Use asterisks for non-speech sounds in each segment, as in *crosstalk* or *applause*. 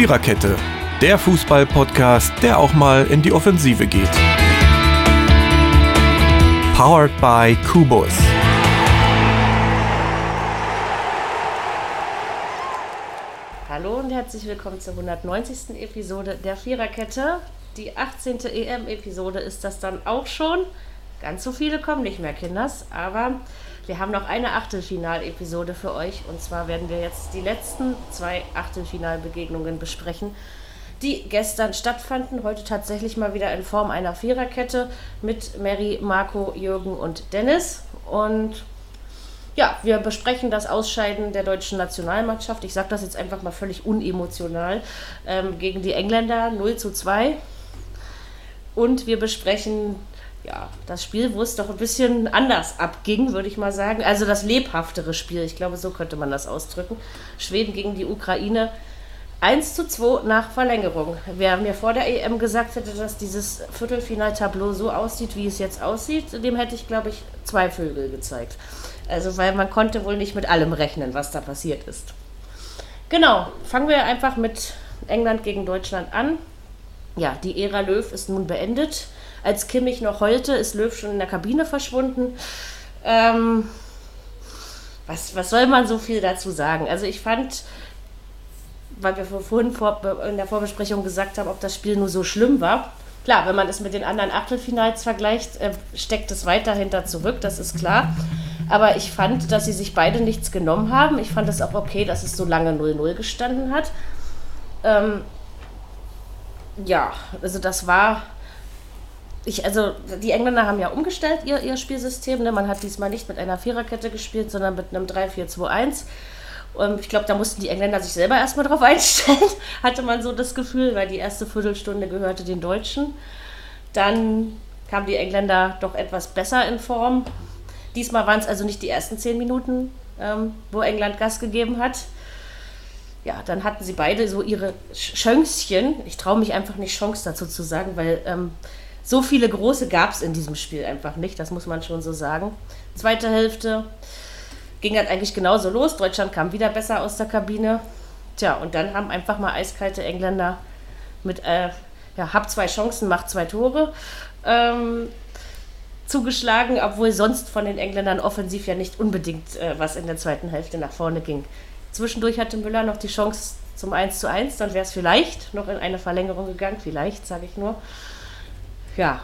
Viererkette, der Fußball-Podcast, der auch mal in die Offensive geht. Powered by Kubus. Hallo und herzlich willkommen zur 190. Episode der Viererkette. Die 18. EM-Episode ist das dann auch schon. Ganz so viele kommen nicht mehr, Kinders, aber wir haben noch eine Achtelfinal-Episode für euch und zwar werden wir jetzt die letzten zwei Achtelfinalbegegnungen besprechen, die gestern stattfanden. Heute tatsächlich mal wieder in Form einer Viererkette mit Mary, Marco, Jürgen und Dennis. Und ja, wir besprechen das Ausscheiden der deutschen Nationalmannschaft. Ich sage das jetzt einfach mal völlig unemotional. Ähm, gegen die Engländer 0 zu 2. Und wir besprechen ja, das Spiel, wo es doch ein bisschen anders abging, würde ich mal sagen. Also das lebhaftere Spiel, ich glaube, so könnte man das ausdrücken. Schweden gegen die Ukraine. 1 zu 2 nach Verlängerung. Wer mir vor der EM gesagt hätte, dass dieses Viertelfinaltableau so aussieht, wie es jetzt aussieht, dem hätte ich, glaube ich, zwei Vögel gezeigt. Also, weil man konnte wohl nicht mit allem rechnen, was da passiert ist. Genau, fangen wir einfach mit England gegen Deutschland an. Ja, die Ära Löw ist nun beendet. Als Kimmich noch heulte, ist Löw schon in der Kabine verschwunden. Ähm, was, was soll man so viel dazu sagen? Also ich fand, weil wir vorhin vor, in der Vorbesprechung gesagt haben, ob das Spiel nur so schlimm war. Klar, wenn man es mit den anderen Achtelfinals vergleicht, äh, steckt es weiter hinter zurück, das ist klar. Aber ich fand, dass sie sich beide nichts genommen haben. Ich fand es auch okay, dass es so lange 0-0 gestanden hat. Ähm, ja, also das war ich, also die Engländer haben ja umgestellt ihr, ihr Spielsystem. Ne? Man hat diesmal nicht mit einer Viererkette gespielt, sondern mit einem 3-4-2-1. Und ich glaube, da mussten die Engländer sich selber erstmal drauf *laughs* einstellen, hatte man so das Gefühl, weil die erste Viertelstunde gehörte den Deutschen. Dann kamen die Engländer doch etwas besser in Form. Diesmal waren es also nicht die ersten zehn Minuten, ähm, wo England Gas gegeben hat. Ja, dann hatten sie beide so ihre Chöngschen. Ich traue mich einfach nicht Chance dazu zu sagen, weil ähm, so viele große gab es in diesem Spiel einfach nicht, das muss man schon so sagen. Zweite Hälfte ging halt eigentlich genauso los. Deutschland kam wieder besser aus der Kabine. Tja, und dann haben einfach mal eiskalte Engländer mit, äh, ja, hab zwei Chancen, macht zwei Tore. Ähm, zugeschlagen, obwohl sonst von den Engländern offensiv ja nicht unbedingt äh, was in der zweiten Hälfte nach vorne ging. Zwischendurch hatte Müller noch die Chance zum 1 zu 1, dann wäre es vielleicht noch in eine Verlängerung gegangen, vielleicht, sage ich nur ja,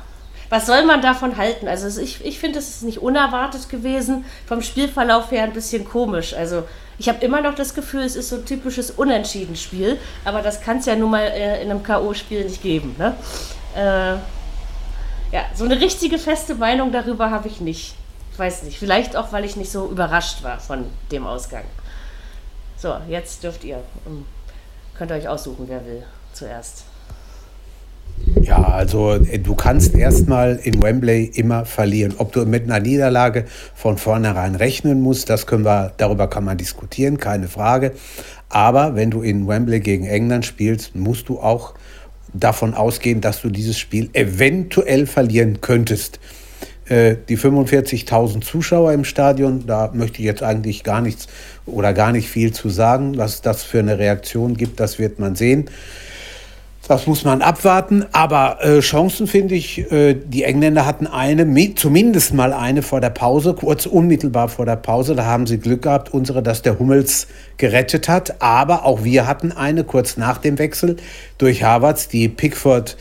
was soll man davon halten? Also ich, ich finde, es ist nicht unerwartet gewesen, vom Spielverlauf her ein bisschen komisch. Also ich habe immer noch das Gefühl, es ist so ein typisches Unentschieden-Spiel, aber das kann es ja nun mal äh, in einem K.O.-Spiel nicht geben. Ne? Äh, ja, so eine richtige feste Meinung darüber habe ich nicht. Ich weiß nicht, vielleicht auch, weil ich nicht so überrascht war von dem Ausgang. So, jetzt dürft ihr. Ähm, könnt ihr euch aussuchen, wer will zuerst. Ja, also äh, du kannst erstmal in Wembley immer verlieren. Ob du mit einer Niederlage von vornherein rechnen musst, das können wir, darüber kann man diskutieren, keine Frage. Aber wenn du in Wembley gegen England spielst, musst du auch davon ausgehen, dass du dieses Spiel eventuell verlieren könntest. Äh, die 45.000 Zuschauer im Stadion, da möchte ich jetzt eigentlich gar nichts oder gar nicht viel zu sagen. Was das für eine Reaktion gibt, das wird man sehen. Das muss man abwarten. Aber äh, Chancen finde ich, äh, die Engländer hatten eine, zumindest mal eine vor der Pause, kurz unmittelbar vor der Pause. Da haben sie Glück gehabt, unsere, dass der Hummels gerettet hat. Aber auch wir hatten eine kurz nach dem Wechsel durch Harvards, die Pickford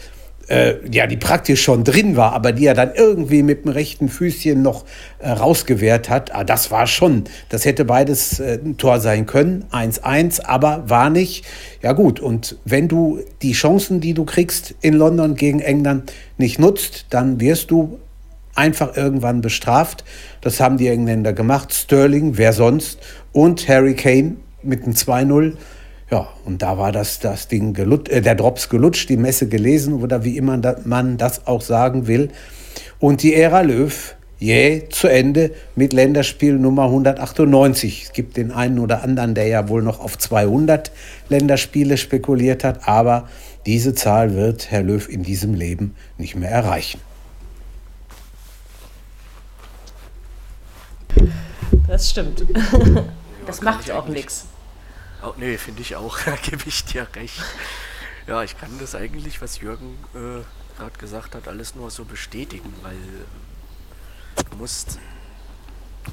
äh, ja, die praktisch schon drin war, aber die er dann irgendwie mit dem rechten Füßchen noch äh, rausgewehrt hat. Ah, das war schon, das hätte beides äh, ein Tor sein können, 1-1, aber war nicht. Ja gut, und wenn du die Chancen, die du kriegst in London gegen England nicht nutzt, dann wirst du einfach irgendwann bestraft. Das haben die Engländer gemacht. Sterling, wer sonst? Und Harry Kane mit einem 2-0 ja, und da war das, das Ding gelutscht, äh, der Drops gelutscht, die Messe gelesen oder wie immer man das auch sagen will. Und die Ära Löw jäh zu Ende mit Länderspiel Nummer 198. Es gibt den einen oder anderen, der ja wohl noch auf 200 Länderspiele spekuliert hat, aber diese Zahl wird Herr Löw in diesem Leben nicht mehr erreichen. Das stimmt. Das macht auch nichts. Oh, nee, finde ich auch. *laughs* Da gebe ich dir recht. Ja, ich kann das eigentlich, was Jürgen äh, gerade gesagt hat, alles nur so bestätigen, weil du musst,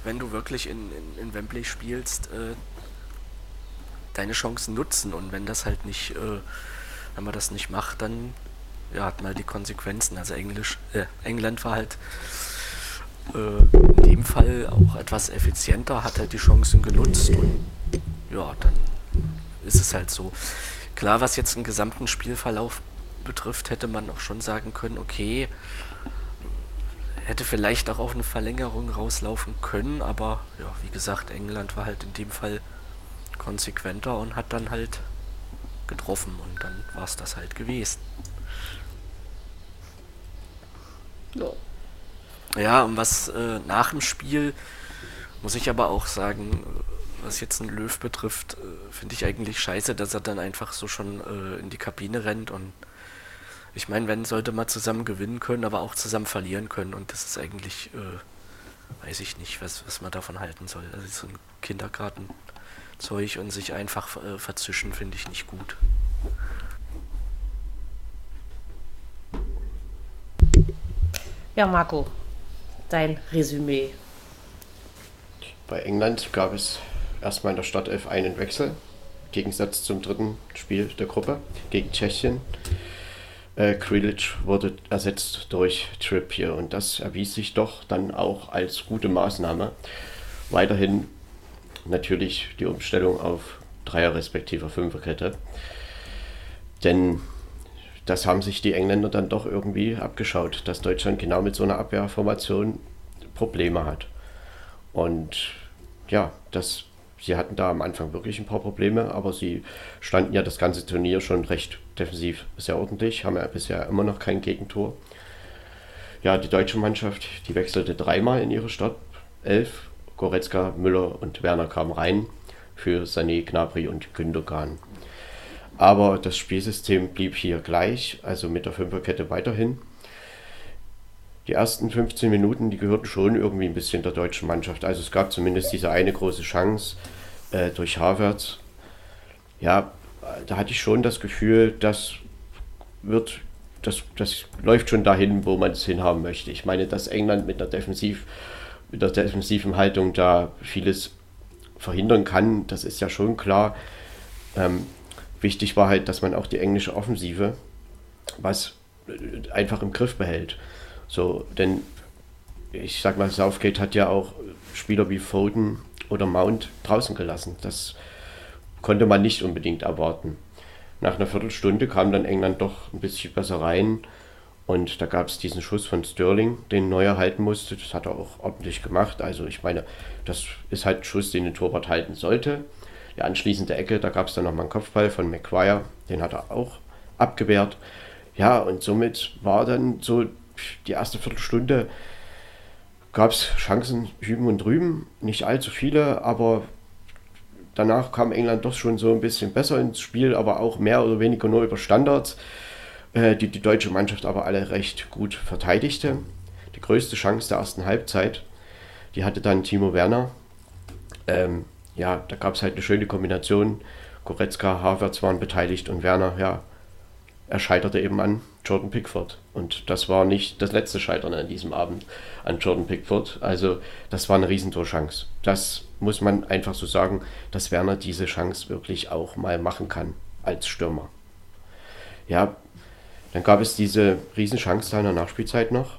wenn du wirklich in, in, in Wembley spielst, äh, deine Chancen nutzen und wenn das halt nicht, äh, wenn man das nicht macht, dann ja, hat man die Konsequenzen. Also Englisch, äh, England war halt äh, in dem Fall auch etwas effizienter, hat halt die Chancen genutzt und ja, dann ist es halt so. Klar, was jetzt den gesamten Spielverlauf betrifft, hätte man auch schon sagen können, okay, hätte vielleicht auch auf eine Verlängerung rauslaufen können, aber ja, wie gesagt, England war halt in dem Fall konsequenter und hat dann halt getroffen und dann war es das halt gewesen. Ja. Ja, und was äh, nach dem Spiel muss ich aber auch sagen, was jetzt einen Löw betrifft, äh, finde ich eigentlich scheiße, dass er dann einfach so schon äh, in die Kabine rennt und ich meine, wenn sollte man zusammen gewinnen können, aber auch zusammen verlieren können und das ist eigentlich, äh, weiß ich nicht, was, was man davon halten soll. Also so ein Kindergartenzeug und sich einfach äh, verzischen finde ich nicht gut. Ja, Marco, dein Resümee. Bei England gab es erstmal in der Startelf einen Wechsel, im Gegensatz zum dritten Spiel der Gruppe gegen Tschechien. Äh, Krilic wurde ersetzt durch Trippier und das erwies sich doch dann auch als gute Maßnahme. Weiterhin natürlich die Umstellung auf Dreier- respektive Fünferkette. Denn das haben sich die Engländer dann doch irgendwie abgeschaut, dass Deutschland genau mit so einer Abwehrformation Probleme hat. Und ja, das, sie hatten da am Anfang wirklich ein paar Probleme, aber sie standen ja das ganze Turnier schon recht defensiv sehr ordentlich, haben ja bisher immer noch kein Gegentor. Ja, die deutsche Mannschaft, die wechselte dreimal in ihre Startelf. Goretzka, Müller und Werner kamen rein für Sané, Gnabry und Gündogan. Aber das Spielsystem blieb hier gleich, also mit der Fünferkette weiterhin. Die ersten 15 Minuten, die gehörten schon irgendwie ein bisschen der deutschen Mannschaft. Also es gab zumindest diese eine große Chance äh, durch Havertz. Ja, da hatte ich schon das Gefühl, das wird, das, das läuft schon dahin, wo man es hinhaben möchte. Ich meine, dass England mit einer Defensiv, mit der defensiven Haltung da vieles verhindern kann, das ist ja schon klar. Ähm, wichtig war halt, dass man auch die englische Offensive was einfach im Griff behält. So, denn ich sag mal, Southgate hat ja auch Spieler wie Foden oder Mount draußen gelassen. Das konnte man nicht unbedingt erwarten. Nach einer Viertelstunde kam dann England doch ein bisschen besser rein und da gab es diesen Schuss von Sterling, den Neuer halten musste. Das hat er auch ordentlich gemacht. Also ich meine, das ist halt ein Schuss, den der Torwart halten sollte die anschließende Ecke, da gab es dann nochmal einen Kopfball von McGuire, den hat er auch abgewehrt. Ja, und somit war dann so die erste Viertelstunde, gab es Chancen hüben und drüben, nicht allzu viele, aber danach kam England doch schon so ein bisschen besser ins Spiel, aber auch mehr oder weniger nur über Standards, äh, die die deutsche Mannschaft aber alle recht gut verteidigte. Die größte Chance der ersten Halbzeit, die hatte dann Timo Werner. Ähm, ja, da gab es halt eine schöne Kombination. Goretzka, Havertz waren beteiligt und Werner, ja, er scheiterte eben an Jordan Pickford. Und das war nicht das letzte Scheitern an diesem Abend an Jordan Pickford. Also das war eine Riesentorchance. Das muss man einfach so sagen, dass Werner diese Chance wirklich auch mal machen kann als Stürmer. Ja, dann gab es diese Riesenchance da in der Nachspielzeit noch.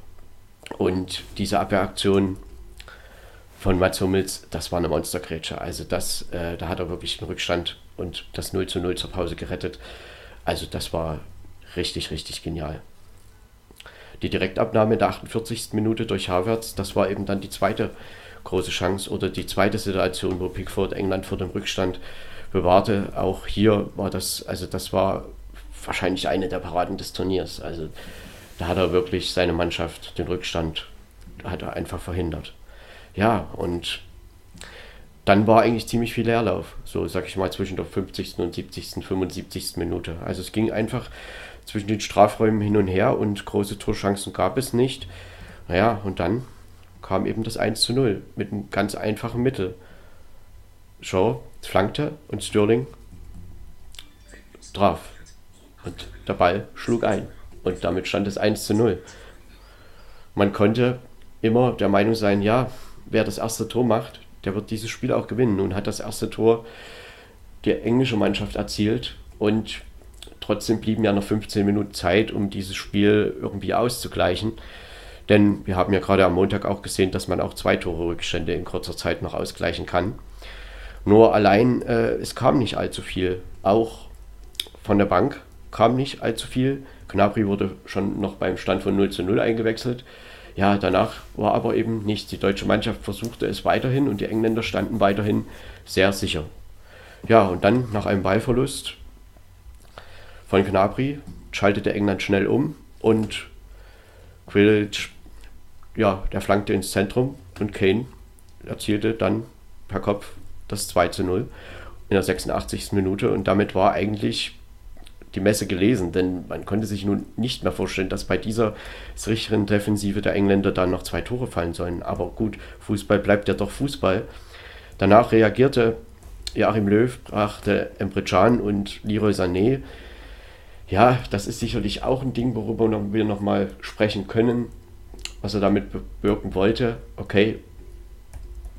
Und diese Abwehraktion von Mats Hummels, das war eine Monstergrätsche. Also das, äh, da hat er wirklich den Rückstand und das 0 zu 0 zur Pause gerettet. Also das war richtig, richtig genial. Die Direktabnahme in der 48. Minute durch Havertz, das war eben dann die zweite große Chance oder die zweite Situation, wo Pickford England vor dem Rückstand bewahrte. Auch hier war das, also das war wahrscheinlich eine der Paraden des Turniers. Also da hat er wirklich seine Mannschaft, den Rückstand, hat er einfach verhindert ja, und dann war eigentlich ziemlich viel Leerlauf, so sag ich mal zwischen der 50. und 70., 75. Minute. Also es ging einfach zwischen den Strafräumen hin und her und große Torchancen gab es nicht. Naja, und dann kam eben das 1 zu 0 mit einem ganz einfachen Mittel. Shaw flankte und Sterling traf. Und der Ball schlug ein. Und damit stand es 1 zu 0. Man konnte immer der Meinung sein, ja, wer das erste Tor macht, der wird dieses Spiel auch gewinnen. Nun hat das erste Tor die englische Mannschaft erzielt und trotzdem blieben ja noch 15 Minuten Zeit, um dieses Spiel irgendwie auszugleichen. Denn wir haben ja gerade am Montag auch gesehen, dass man auch zwei Tore Rückstände in kurzer Zeit noch ausgleichen kann. Nur allein, äh, es kam nicht allzu viel. Auch von der Bank kam nicht allzu viel. Knabri wurde schon noch beim Stand von 0 zu 0 eingewechselt. Ja, danach war aber eben nichts. Die deutsche Mannschaft versuchte es weiterhin und die Engländer standen weiterhin sehr sicher. Ja, und dann nach einem Ballverlust von Gnabry schaltete England schnell um und Quidditch, ja, der flankte ins Zentrum und Kane erzielte dann per Kopf das 2 zu 0 in der 86. Minute und damit war eigentlich die Messe gelesen, denn man konnte sich nun nicht mehr vorstellen, dass bei dieser sicheren Defensive der Engländer dann noch zwei Tore fallen sollen. Aber gut, Fußball bleibt ja doch Fußball. Danach reagierte Joachim Löw, brachte Emre und Leroy Sané. Ja, das ist sicherlich auch ein Ding, worüber wir noch mal sprechen können, was er damit bewirken wollte. Okay,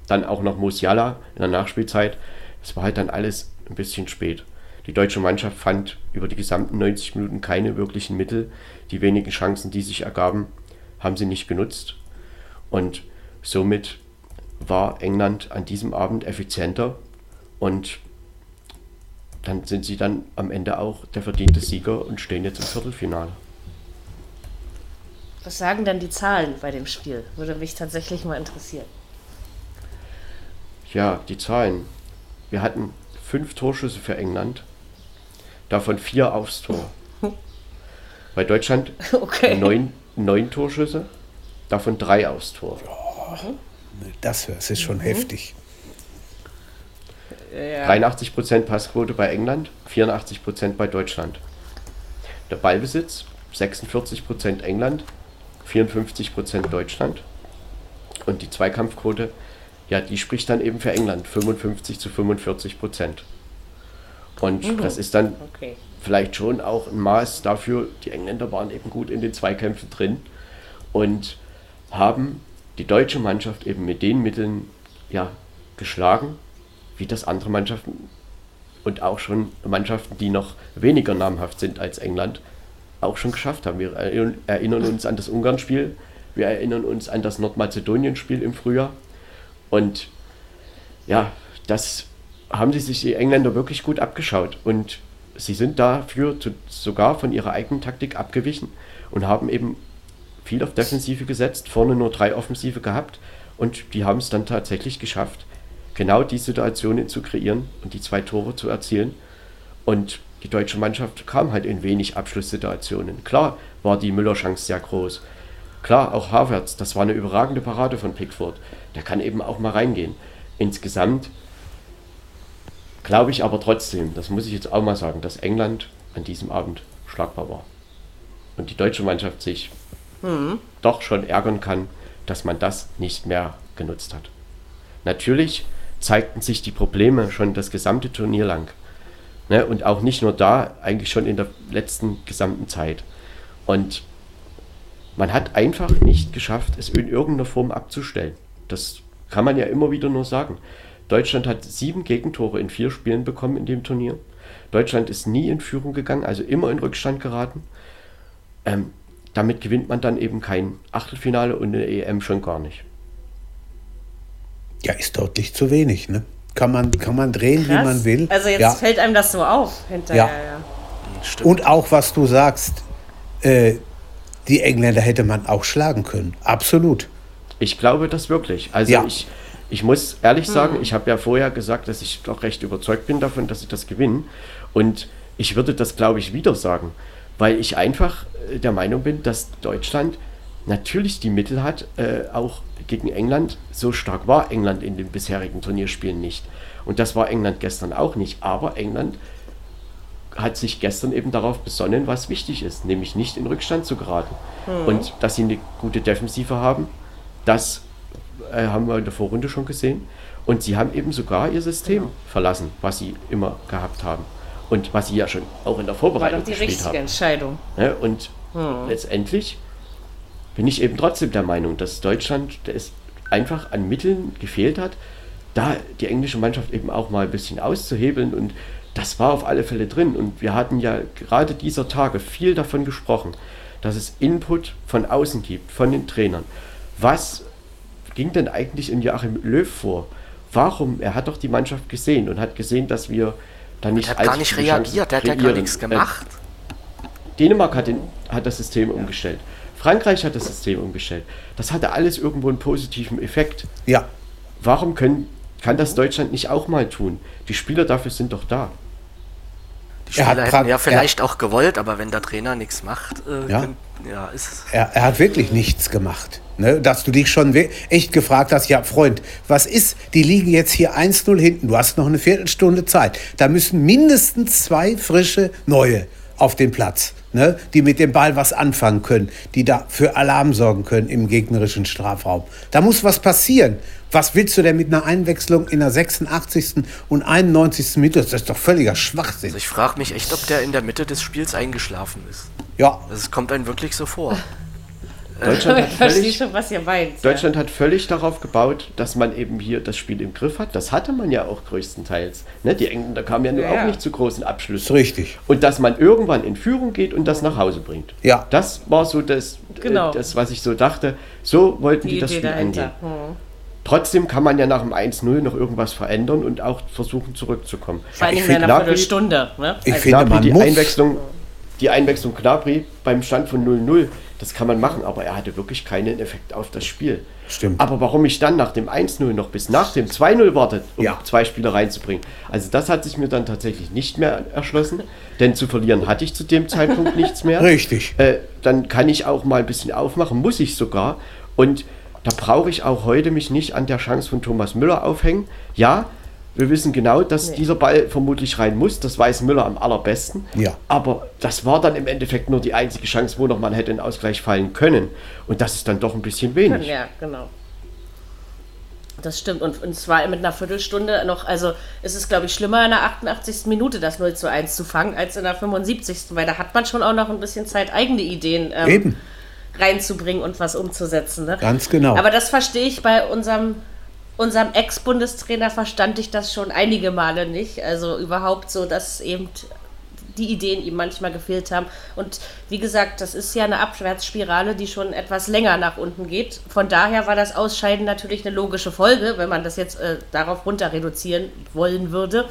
dann auch noch Musiala in der Nachspielzeit. Es war halt dann alles ein bisschen spät. Die deutsche Mannschaft fand über die gesamten 90 Minuten keine wirklichen Mittel. Die wenigen Chancen, die sich ergaben, haben sie nicht genutzt. Und somit war England an diesem Abend effizienter und dann sind sie dann am Ende auch der verdiente Sieger und stehen jetzt im Viertelfinale. Was sagen denn die Zahlen bei dem Spiel? Würde mich tatsächlich mal interessieren. Ja, die Zahlen. Wir hatten fünf Torschüsse für England, davon vier aufs Tor. *laughs* Bei Deutschland okay. neun, neun Torschüsse, davon drei aufs Tor. Das ist schon mhm. heftig. Ja. 83% Passquote bei England, 84% bei Deutschland. Der Ballbesitz 46% England, 54% Deutschland. Und die Zweikampfquote, ja, die spricht dann eben für England, 55 zu 45% Und mhm. das ist dann okay. vielleicht schon auch ein Maß dafür, die Engländer waren eben gut in den Zweikämpfen drin und haben die deutsche Mannschaft eben mit den Mitteln ja, geschlagen wie das andere Mannschaften und auch schon Mannschaften, die noch weniger namhaft sind als England, auch schon geschafft haben. Wir erinnern uns an das Ungarn-Spiel, wir erinnern uns an das Nordmazedonien-Spiel im Frühjahr. Und ja, das haben sie sich die Engländer wirklich gut abgeschaut. Und sie sind dafür zu, sogar von ihrer eigenen Taktik abgewichen und haben eben viel auf Defensive gesetzt, vorne nur drei Offensive gehabt. Und die haben es dann tatsächlich geschafft, genau die Situationen zu kreieren und die zwei Tore zu erzielen. Und die deutsche Mannschaft kam halt in wenig Abschlusssituationen. Klar war die Müller-Chance sehr groß. Klar, auch Havertz, das war eine überragende Parade von Pickford. Der kann eben auch mal reingehen. Insgesamt glaube ich aber trotzdem, das muss ich jetzt auch mal sagen, dass England an diesem Abend schlagbar war. Und die deutsche Mannschaft sich mhm. doch schon ärgern kann, dass man das nicht mehr genutzt hat. Natürlich zeigten sich die Probleme schon das gesamte Turnier lang. Ne? Und auch nicht nur da, eigentlich schon in der letzten gesamten Zeit. Und man hat einfach nicht geschafft, es in irgendeiner Form abzustellen. Das kann man ja immer wieder nur sagen. Deutschland hat sieben Gegentore in vier Spielen bekommen in dem Turnier. Deutschland ist nie in Führung gegangen, also immer in Rückstand geraten. Ähm, damit gewinnt man dann eben kein Achtelfinale und eine EM schon gar nicht. Ja, ist deutlich zu wenig, ne? Kann man, kann man drehen, Krass. wie man will. Also jetzt ja. fällt einem das so auf hinterher. Ja. ja. Und auch was du sagst, äh, die Engländer hätte man auch schlagen können. Absolut. Ich glaube das wirklich. Also ja. ich, ich muss ehrlich sagen, hm. ich habe ja vorher gesagt, dass ich doch recht überzeugt bin davon, dass sie das gewinnen. Und ich würde das, glaube ich, wieder sagen, weil ich einfach äh, der Meinung bin, dass Deutschland natürlich die Mittel hat, äh, auch gegen England. So stark war England in den bisherigen Turnierspielen nicht. Und das war England gestern auch nicht. Aber England hat sich gestern eben darauf besonnen, was wichtig ist, nämlich nicht in Rückstand zu geraten. Mhm. Und dass sie eine gute Defensive haben, das äh, haben wir in der Vorrunde schon gesehen. Und sie haben eben sogar ihr System genau. verlassen, was sie immer gehabt haben. Und was sie ja schon auch in der War Vorbereitung doch die richtige haben. Entscheidung. Ne? Und letztendlich bin ich eben trotzdem der Meinung, dass Deutschland es einfach an Mitteln gefehlt hat, da die englische Mannschaft eben auch mal ein bisschen auszuhebeln. Und das war auf alle Fälle drin. Und wir hatten ja gerade dieser Tage viel davon gesprochen, dass es Input von außen gibt, von den Trainern. Was ging denn eigentlich in Joachim Löw vor? Warum? Er hat doch die Mannschaft gesehen und hat gesehen, dass wir da nicht Der hat gar nicht reagiert, der hat ja gar nichts Äh, gemacht. Dänemark hat, den, hat das System umgestellt. Frankreich hat das System umgestellt. Das hatte alles irgendwo einen positiven Effekt. Ja, Warum können, kann das Deutschland nicht auch mal tun? Die Spieler dafür sind doch da. Die er hat Spieler hätten ja vielleicht auch gewollt, aber wenn der Trainer nichts macht, äh, Ja. könnt- ja, ist es. er, er hat wirklich nichts gemacht. Ne? Dass du dich schon echt gefragt hast, ja Freund, was ist, die liegen jetzt hier 1-0 hinten, du hast noch eine Viertelstunde Zeit. Da müssen mindestens zwei frische Neue auf den Platz, ne? die mit dem Ball was anfangen können, die da für Alarm sorgen können im gegnerischen Strafraum. Da muss was passieren. Was willst du denn mit einer Einwechslung in der 86. und 91. Minute? Das ist doch völliger Schwachsinn. Also ich frage mich echt, ob der in der Mitte des Spiels eingeschlafen ist. Ja, Das kommt einem wirklich so vor. *laughs* Deutschland *laughs* hat völlig, schon, was ihr meint. Deutschland hat völlig darauf gebaut, dass man eben hier das Spiel im Griff hat. Das hatte man ja auch größtenteils. Ne? Die Engländer kamen ja nur Ja, auch ja. nicht zu großen Abschlüssen. richtig. Und dass man irgendwann in Führung geht und das nach Hause bringt. Ja. Das war so das, Genau. äh, das was ich so dachte. So wollten die, Die das Spiel angehen. dahinter. Hm. Trotzdem kann man ja nach dem 1-0 noch irgendwas verändern und auch versuchen zurückzukommen. Vor allem ich in einer Viertelstunde. Ne? Ich Also- finde, man die muss. Einwechslung, die Einwechslung Gnabry beim Stand von 0-0, das kann man machen, aber er hatte wirklich keinen Effekt auf das Spiel. Stimmt. Aber warum ich dann nach dem 1-0 noch bis nach dem 2-0 wartet, um Ja. zwei Spieler reinzubringen, also das hat sich mir dann tatsächlich nicht mehr erschlossen, denn zu verlieren hatte ich zu dem Zeitpunkt *laughs* nichts mehr. Richtig. Äh, dann kann ich auch mal ein bisschen aufmachen, muss ich sogar. Und da brauche ich auch heute mich nicht an der Chance von Thomas Müller aufhängen. Ja, wir wissen genau, dass dieser Ball vermutlich rein muss. Das weiß Müller am allerbesten. Ja. Aber das war dann im Endeffekt nur die einzige Chance, wo noch man hätte in Ausgleich fallen können. Und das ist dann doch ein bisschen wenig. Ja, genau. Das stimmt. Und, und zwar mit einer Viertelstunde noch, also es ist, glaube ich, schlimmer in der 88. Minute das 0 zu 1 zu fangen, als in der 75. Weil da hat man schon auch noch ein bisschen Zeit, eigene Ideen ähm, Eben. reinzubringen und was umzusetzen. Ne? Ganz genau. Aber das verstehe ich bei unserem, unserem Ex-Bundestrainer, verstand ich das schon einige Male nicht. Also überhaupt so, dass eben die Ideen ihm manchmal gefehlt haben. Und wie gesagt, das ist ja eine Abwärtsspirale, die schon etwas länger nach unten geht. Von daher war das Ausscheiden natürlich eine logische Folge, wenn man das jetzt äh, darauf runter reduzieren wollen würde.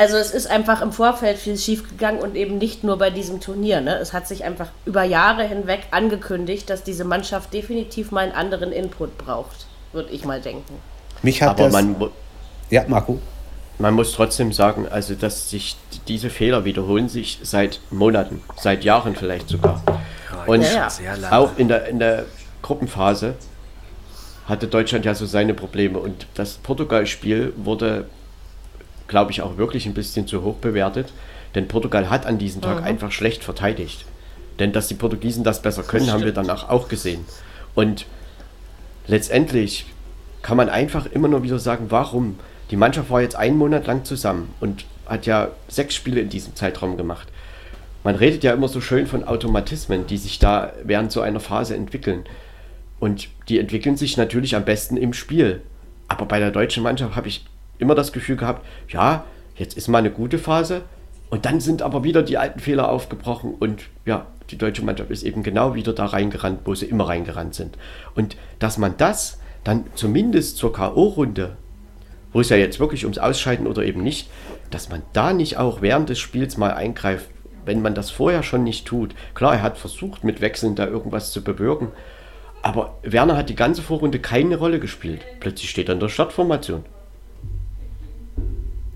Also es ist einfach im Vorfeld viel schiefgegangen und eben nicht nur bei diesem Turnier. Ne? Es hat sich einfach über Jahre hinweg angekündigt, dass diese Mannschaft definitiv mal einen anderen Input braucht, würde ich mal denken. Mich hat Aber das. man, ja, Marco. man muss trotzdem sagen, also dass sich diese Fehler wiederholen sich seit Monaten, seit Jahren vielleicht sogar. Und Ja, ja. Auch in der, in der Gruppenphase hatte Deutschland ja so seine Probleme. Und das Portugal-Spiel wurde, glaube ich, auch wirklich ein bisschen zu hoch bewertet. Denn Portugal hat an diesem Tag einfach schlecht verteidigt. Denn dass die Portugiesen das besser können, haben wir danach auch gesehen. Und letztendlich kann man einfach immer nur wieder sagen, warum? Die Mannschaft war jetzt einen Monat lang zusammen und hat ja sechs Spiele in diesem Zeitraum gemacht. Man redet ja immer so schön von Automatismen, die sich da während so einer Phase entwickeln. Und die entwickeln sich natürlich am besten im Spiel. Aber bei der deutschen Mannschaft habe ich immer das Gefühl gehabt, ja, jetzt ist mal eine gute Phase und dann sind aber wieder die alten Fehler aufgebrochen und ja, die deutsche Mannschaft ist eben genau wieder da reingerannt, wo sie immer reingerannt sind. Und dass man das dann zumindest zur K.O.-Runde, wo es ja jetzt wirklich ums Ausscheiden oder eben nicht, dass man da nicht auch während des Spiels mal eingreift, wenn man das vorher schon nicht tut. Klar, er hat versucht, mit Wechseln da irgendwas zu bewirken, aber Werner hat die ganze Vorrunde keine Rolle gespielt. Plötzlich steht er in der Startformation.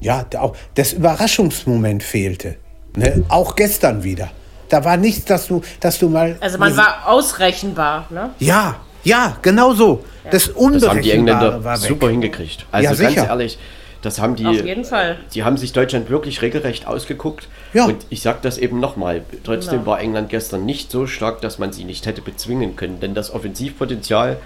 Ja, auch das Überraschungsmoment fehlte. Ne? Auch gestern wieder. Da war nichts, dass du, dass du mal. Also man war ausrechenbar. Ne? Ja, ja, genau so. Das Das Unberechenbare haben die Engländer super hingekriegt. Also Ja, ganz sicher. ehrlich, das haben die. Auf jeden Fall. Die haben sich Deutschland wirklich regelrecht ausgeguckt. Ja. Und ich sage das eben nochmal. Trotzdem Genau. war England gestern nicht so stark, dass man sie nicht hätte bezwingen können. Denn das Offensivpotenzial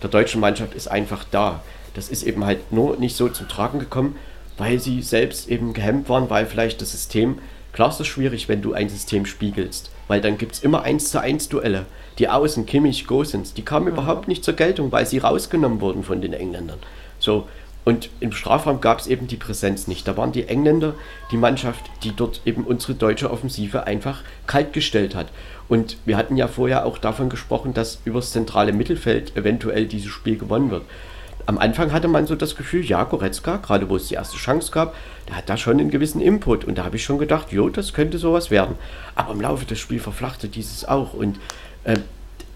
der deutschen Mannschaft ist einfach da. Das ist eben halt nur nicht so zum Tragen gekommen. weil sie selbst eben gehemmt waren, weil vielleicht das System, klar ist es schwierig, wenn du ein System spiegelst, weil dann gibt es immer 1 zu 1 Duelle. Die Außen, Kimmich, Gosens, die kamen mhm. überhaupt nicht zur Geltung, weil sie rausgenommen wurden von den Engländern. So, und im Strafraum gab es eben die Präsenz nicht. Da waren die Engländer die Mannschaft, die dort eben unsere deutsche Offensive einfach kaltgestellt hat. Und wir hatten ja vorher auch davon gesprochen, dass übers zentrale Mittelfeld eventuell dieses Spiel gewonnen wird. Am Anfang hatte man so das Gefühl, ja, Goretzka, gerade wo es die erste Chance gab, der hat da schon einen gewissen Input. Und da habe ich schon gedacht, jo, das könnte sowas werden. Aber im Laufe des Spiels verflachte dieses auch. Und äh,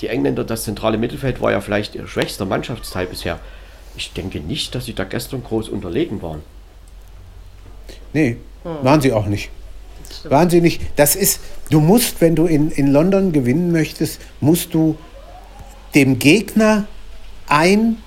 die Engländer, das zentrale Mittelfeld war ja vielleicht ihr schwächster Mannschaftsteil bisher ich denke nicht, dass sie da gestern groß unterlegen waren. Nee, hm. waren sie auch nicht. Waren sie nicht. Das ist, du musst, wenn du in, in London gewinnen möchtest, musst du dem Gegner ein,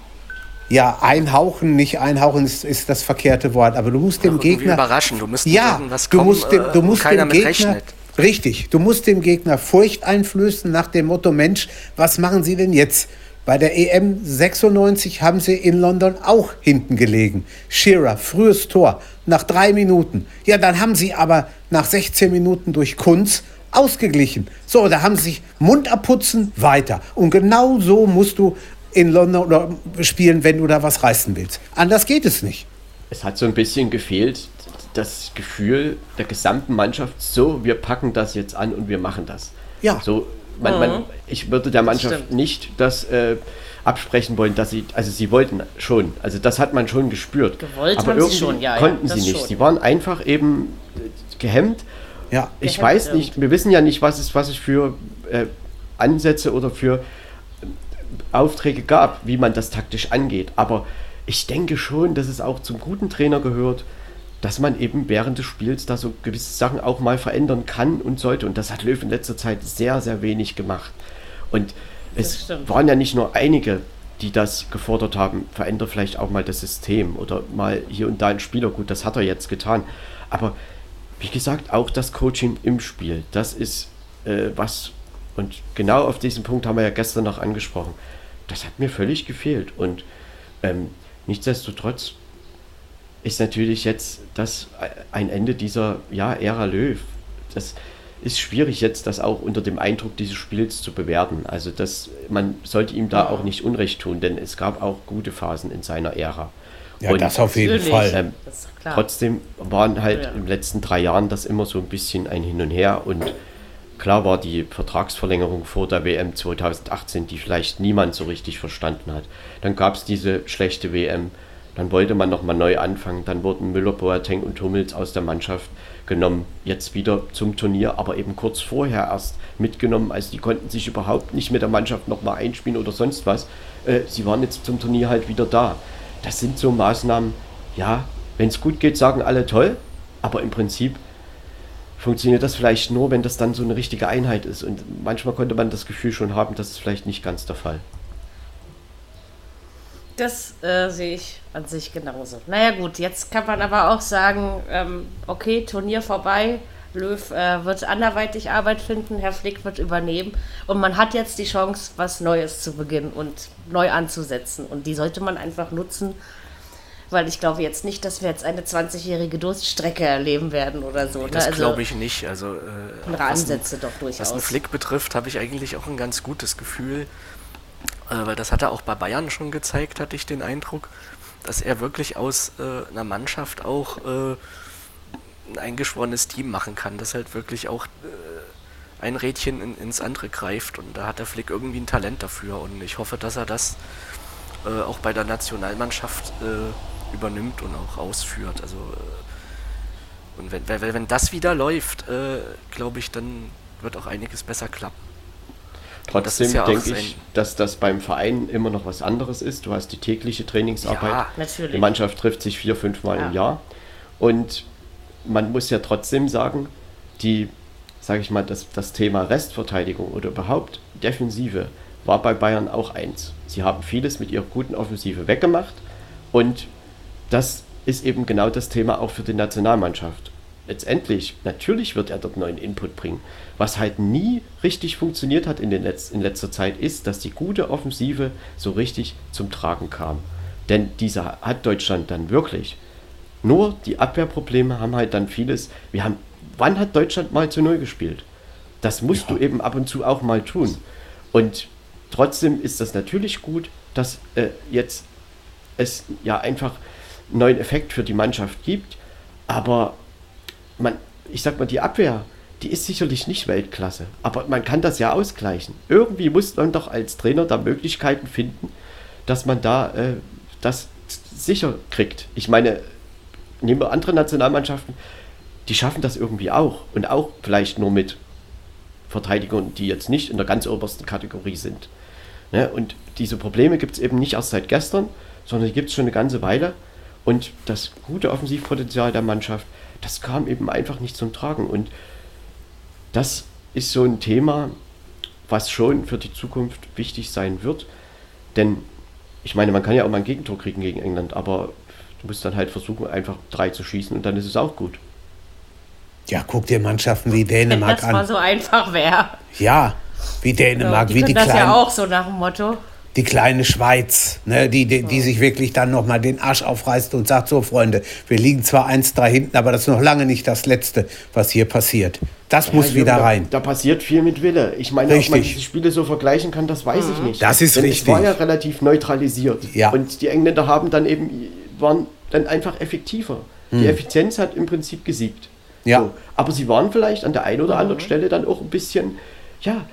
ja, einhauchen, nicht einhauchen ist, ist das verkehrte Wort, aber du musst dem Gegner. überraschen, du musst ja, irgendwas kommen, du musst dem, du musst dem Gegner, rechnet. Richtig, du musst dem Gegner Furcht einflößen nach dem Motto, Mensch, was machen sie denn jetzt? Bei der EM 96 haben sie in London auch hinten gelegen. Shearer, frühes Tor, nach drei Minuten. Ja, dann haben sie aber nach 16 Minuten durch Kunz ausgeglichen. So, da haben sie sich Mund abputzen, weiter. Und genau so musst du in London spielen, wenn du da was reißen willst. Anders geht es nicht. Es hat so ein bisschen gefehlt, das Gefühl der gesamten Mannschaft, so, wir packen das jetzt an und wir machen das. Ja. So, man, man, mhm. ich würde der Mannschaft das nicht das äh, absprechen wollen, dass sie, also sie wollten schon, also das hat man schon gespürt. Gewollt aber irgendwie schon, ja, konnten ja, sie nicht. Schon. Sie waren einfach eben äh, gehemmt. Ja, ich gehemmt weiß nicht, wir wissen ja nicht, was es, was es für äh, Ansätze oder für Aufträge gab, wie man das taktisch angeht. Aber ich denke schon, dass es auch zum guten Trainer gehört, dass man eben während des Spiels da so gewisse Sachen auch mal verändern kann und sollte. Und das hat Löw in letzter Zeit sehr, sehr wenig gemacht. Und es waren ja nicht nur einige, die das gefordert haben, verändere vielleicht auch mal das System oder mal hier und da ein Spieler. Gut, das hat er jetzt getan. Aber wie gesagt, auch das Coaching im Spiel, das ist äh, was, und genau auf diesen Punkt haben wir ja gestern noch angesprochen, das hat mir völlig gefehlt. Und ähm, nichtsdestotrotz ist natürlich jetzt das ein Ende dieser ja, Ära Löw. Das ist schwierig jetzt, das auch unter dem Eindruck dieses Spiels zu bewerten. Also das, man sollte ihm da auch nicht Unrecht tun, denn es gab auch gute Phasen in seiner Ära. Ja, Und, das auf jeden Fall. Ähm, trotzdem waren halt ja. in den letzten drei Jahren das immer so ein bisschen ein Hin und Her und klar war die Vertragsverlängerung vor der WM 2018, die vielleicht niemand so richtig verstanden hat. Dann gab es diese schlechte WM dann wollte man nochmal neu anfangen. Dann wurden Müller, Boateng und Hummels aus der Mannschaft genommen. Jetzt wieder zum Turnier, aber eben kurz vorher erst mitgenommen. Also die konnten sich überhaupt nicht mit der Mannschaft nochmal einspielen oder sonst was. Äh, sie waren jetzt zum Turnier halt wieder da. Das sind so Maßnahmen, ja, wenn es gut geht, sagen alle toll, aber im Prinzip funktioniert das vielleicht nur, wenn das dann so eine richtige Einheit ist. Und manchmal konnte man das Gefühl schon haben, das ist vielleicht nicht ganz der Fall. Das äh, sehe ich an sich genauso. Naja gut, jetzt kann man aber auch sagen, ähm, okay, Turnier vorbei, Löw äh, wird anderweitig Arbeit finden, Herr Flick wird übernehmen und man hat jetzt die Chance, was Neues zu beginnen und neu anzusetzen. Und die sollte man einfach nutzen, weil ich glaube jetzt nicht, dass wir jetzt eine 20-jährige Durststrecke erleben werden oder so. Ne? Das also, glaube ich nicht. Also, äh, Ansätze doch durchaus. Was den Flick betrifft, habe ich eigentlich auch ein ganz gutes Gefühl äh, weil das hat er auch bei Bayern schon gezeigt, hatte ich den Eindruck, dass er wirklich aus äh, einer Mannschaft auch äh, ein eingeschworenes Team machen kann, das halt wirklich auch äh, ein Rädchen in, ins andere greift und da hat der Flick irgendwie ein Talent dafür und ich hoffe, dass er das äh, auch bei der Nationalmannschaft äh, übernimmt und auch ausführt. Also und wenn, wenn, wenn das wieder läuft, glaube ich, dann wird auch einiges besser klappen. Trotzdem ja denke ich, dass das beim Verein immer noch was anderes ist. Du hast die tägliche Trainingsarbeit. Ja, natürlich. Die Mannschaft trifft sich vier, fünf Mal ja. im Jahr. Und man muss ja trotzdem sagen, die, sage ich mal, das, das Thema Restverteidigung oder überhaupt Defensive war bei Bayern auch eins. Sie haben vieles mit ihrer guten Offensive weggemacht und das ist eben genau das Thema auch für die Nationalmannschaft letztendlich, natürlich wird er dort neuen Input bringen. Was halt nie richtig funktioniert hat in, den Letz-, in letzter Zeit, ist, dass die gute Offensive so richtig zum Tragen kam. Denn diese hat Deutschland dann wirklich Nur die Abwehrprobleme haben halt dann vieles. Wir haben, wann hat Deutschland mal zu Null gespielt? Das musst ja. du eben ab und zu auch mal tun. Und trotzdem ist das natürlich gut, dass äh, jetzt es ja einfach neuen Effekt für die Mannschaft gibt. Aber man, ich sag mal, die Abwehr, die ist sicherlich nicht Weltklasse. Aber man kann das ja ausgleichen. Irgendwie muss man doch als Trainer da Möglichkeiten finden, dass man da äh, das sicher kriegt. Ich meine, nehmen wir andere Nationalmannschaften, die schaffen das irgendwie auch. Und auch vielleicht nur mit Verteidigern, die jetzt nicht in der ganz obersten Kategorie sind. Ne? Und diese Probleme gibt es eben nicht erst seit gestern, sondern die gibt es schon eine ganze Weile. Und das gute Offensivpotenzial der Mannschaft, das kam eben einfach nicht zum Tragen. Und das ist so ein Thema, was schon für die Zukunft wichtig sein wird. Denn ich meine, man kann ja auch mal ein Gegentor kriegen gegen England, aber du musst dann halt versuchen, einfach drei zu schießen und dann ist es auch gut. Ja, guck dir Mannschaften wie Dänemark Wenn das mal so einfach wäre. Ja, wie Dänemark, ja, wie die das kleinen. ja auch so nach dem Motto. Die kleine Schweiz, ne, die, die, die sich wirklich dann nochmal den Arsch aufreißt und sagt: So, Freunde, wir liegen zwar 1-3 hinten, aber das ist noch lange nicht das Letzte, was hier passiert. Das ja, muss wieder da, rein. Da passiert viel mit Wille. Ich meine, richtig. ob man diese Spiele so vergleichen kann, das weiß mhm. ich nicht. Das ist Denn richtig. Es war ja relativ neutralisiert. Ja. Und die Engländer haben dann eben, waren dann einfach effektiver. Mhm. Die Effizienz hat im Prinzip gesiegt. Ja. So. Aber sie waren vielleicht an der einen oder anderen mhm. Stelle dann auch ein bisschen, ja,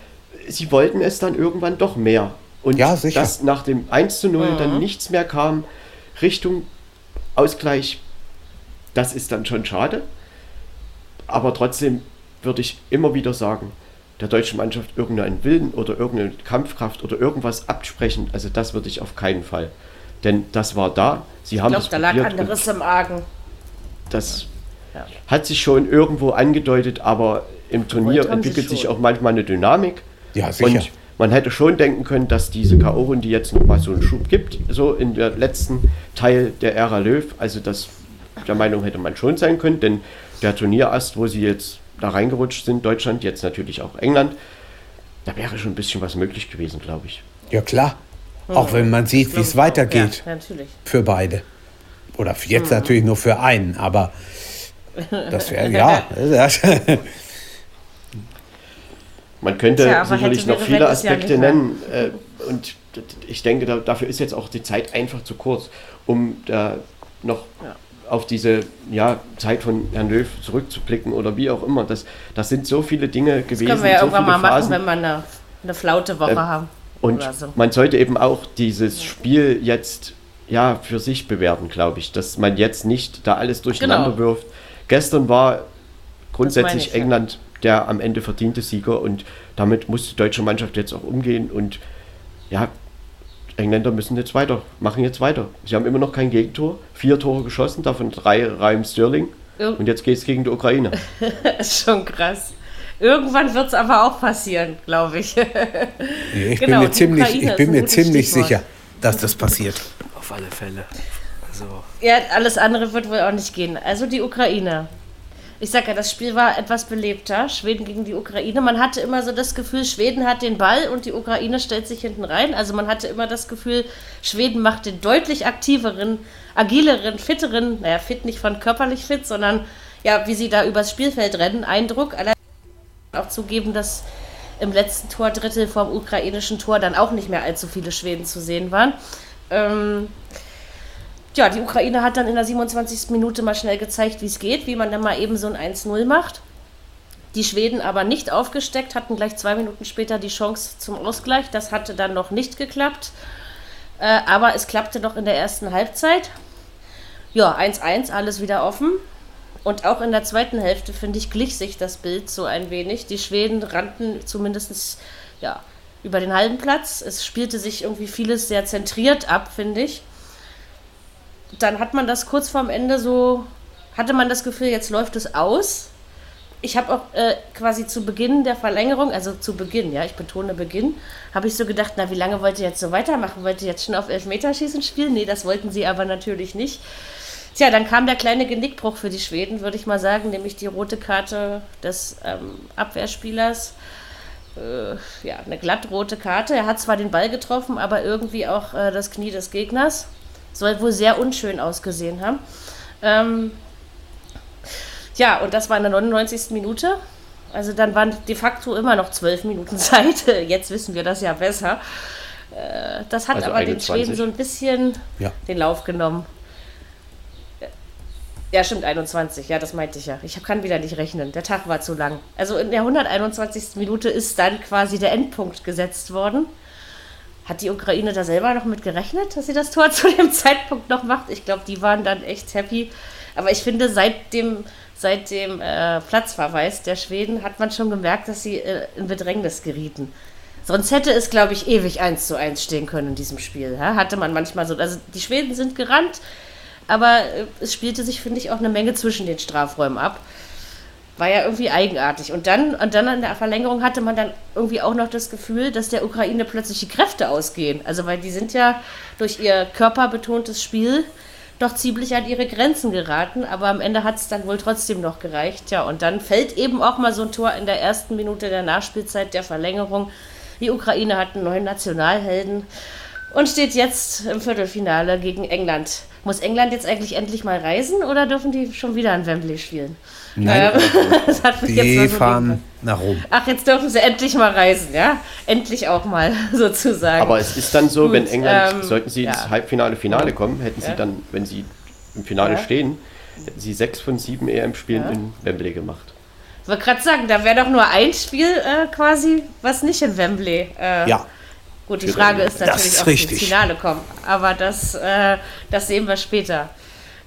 sie wollten es dann irgendwann doch mehr. Und ja, dass nach dem 1 zu 0 Mhm. dann nichts mehr kam, Richtung Ausgleich, das ist dann schon schade. Aber trotzdem würde ich immer wieder sagen, der deutschen Mannschaft irgendeinen Willen oder irgendeine Kampfkraft oder irgendwas absprechen, also das würde ich auf keinen Fall. Denn das war da, sie haben Ich glaube, da das lag anderes im Argen. das Ja. hat sich schon irgendwo angedeutet, aber im Turnier haben entwickelt sich auch manchmal eine Dynamik. Ja, sicher. Und man hätte schon denken können, dass diese K.O.-Runde jetzt nochmal so einen Schub gibt, so in der letzten Teil der Ära Löw. Also das, der Meinung hätte man schon sein können, denn der Turnierast, wo sie jetzt da reingerutscht sind, Deutschland, jetzt natürlich auch England, da wäre schon ein bisschen was möglich gewesen, glaube ich. Ja, klar. Auch wenn man sieht, wie es weitergeht Ja, natürlich. für beide. Oder jetzt Mhm. natürlich nur für einen, aber das wäre, ja. *laughs* Man könnte Tja, sicherlich noch viele ja Aspekte mehr. nennen. Äh, und ich denke, da, dafür ist jetzt auch die Zeit einfach zu kurz, um da noch Ja. auf diese ja, Zeit von Herrn Löw zurückzublicken oder wie auch immer. Das, das sind so viele Dinge Das gewesen. können wir ja so irgendwann mal machen, Phasen. wenn wir eine, eine flaute Woche Ähm, haben. Und so. man sollte eben auch dieses Spiel jetzt ja für sich bewerten, glaube ich, dass man jetzt nicht da alles durcheinander Genau. wirft. Gestern war grundsätzlich ich, ja. England der am Ende verdiente Sieger und damit muss die deutsche Mannschaft jetzt auch umgehen und ja, Engländer müssen jetzt weiter, machen jetzt weiter. Sie haben immer noch kein Gegentor, vier Tore geschossen, davon drei Reim Sterling Ir- und jetzt geht es gegen die Ukraine. *laughs* ist schon krass. Irgendwann wird es aber auch passieren, glaube ich. *laughs* Ich Genau, bin mir ziemlich, ich bin ein mir ziemlich Stichwort. sicher, dass das passiert. Auf alle Fälle. Also, ja, alles andere wird wohl auch nicht gehen. Also die Ukraine. Ich sag ja, das Spiel war etwas belebter. Schweden gegen die Ukraine. Man hatte immer so das Gefühl, Schweden hat den Ball und die Ukraine stellt sich hinten rein. Also man hatte immer das Gefühl, Schweden macht den deutlich aktiveren, agileren, fitteren, naja, fit nicht von körperlich fit, sondern ja, wie sie da übers Spielfeld rennen, Eindruck. Allein auch zugeben, dass im letzten Tordrittel vom ukrainischen Tor dann auch nicht mehr allzu viele Schweden zu sehen waren. Ähm, ja, die Ukraine hat dann in der 27. Minute mal schnell gezeigt, wie es geht, wie man dann mal eben so ein 1-0 macht. Die Schweden aber nicht aufgesteckt, hatten gleich zwei Minuten später die Chance zum Ausgleich. Das hatte dann noch nicht geklappt. Äh, aber es klappte noch in der ersten Halbzeit. Ja, 1-1, alles wieder offen. Und auch in der zweiten Hälfte, finde ich, glich sich das Bild so ein wenig. Die Schweden rannten zumindest ja, über den halben Platz. Es spielte sich irgendwie vieles sehr zentriert ab, finde ich. Dann hat man das kurz vorm Ende so, hatte man das Gefühl, jetzt läuft es aus. Ich habe auch äh, quasi zu Beginn der Verlängerung, also zu Beginn, ja, ich betone Beginn, habe ich so gedacht, na, wie lange wollt ihr jetzt so weitermachen? Wollt ihr jetzt schon auf Elfmeterschießen spielen? Nee, das wollten sie aber natürlich nicht. Tja, dann kam der kleine Genickbruch für die Schweden, würde ich mal sagen, nämlich die rote Karte des ähm, Abwehrspielers. Äh, ja, eine glattrote Karte. Er hat zwar den Ball getroffen, aber irgendwie auch äh, das Knie des Gegners. Soll wohl sehr unschön ausgesehen haben. Ähm, ja, und das war in der 99. Minute. Also dann waren de facto immer noch zwölf Minuten *laughs* Zeit. Jetzt wissen wir das ja besser. Äh, das hat Also aber den 21. Schweden so ein bisschen Ja. den Lauf genommen. Ja, stimmt, 21. Ja, das meinte ich ja. Ich kann wieder nicht rechnen. Der Tag war zu lang. Also in der 121. Minute ist dann quasi der Endpunkt gesetzt worden. Hat die Ukraine da selber noch mit gerechnet, dass sie das Tor *laughs* zu dem Zeitpunkt noch macht? Ich glaube, die waren dann echt happy. Aber ich finde, seit dem, seit dem äh, Platzverweis der Schweden hat man schon gemerkt, dass sie äh, in Bedrängnis gerieten. Sonst hätte es, glaube ich, ewig 1 zu 1 stehen können in diesem Spiel. Ja? Hatte man manchmal so. Also die Schweden sind gerannt, aber äh, es spielte sich, finde ich, auch eine Menge zwischen den Strafräumen ab. War ja irgendwie eigenartig. Und dann, und dann in der Verlängerung hatte man dann irgendwie auch noch das Gefühl, dass der Ukraine plötzlich die Kräfte ausgehen. Also weil die sind ja durch ihr körperbetontes Spiel doch ziemlich an ihre Grenzen geraten, aber am Ende hat es dann wohl trotzdem noch gereicht. Ja, und dann fällt eben auch mal so ein Tor in der ersten Minute der Nachspielzeit der Verlängerung. Die Ukraine hat einen neuen Nationalhelden und steht jetzt im Viertelfinale gegen England. Muss England jetzt eigentlich endlich mal reisen oder dürfen die schon wieder in Wembley spielen? Nein, Ähm, *laughs* das hat mich jetzt die so fahren nach Rom. Ach, jetzt dürfen sie endlich mal reisen, ja? Endlich auch mal *laughs* sozusagen. Aber es ist dann so, Gut, wenn England, ähm, sollten sie ins ja. Halbfinale, Finale kommen, hätten sie Ja. dann, wenn sie im Finale Ja. stehen, hätten sie sechs von sieben EM-Spielen in Wembley gemacht. ich wollte gerade sagen, da wäre doch nur ein Spiel äh, quasi, was nicht in Wembley. Äh, Ja, Gut, die Frage ist natürlich, ob sie ins Finale kommen. Aber das, äh, das sehen wir später.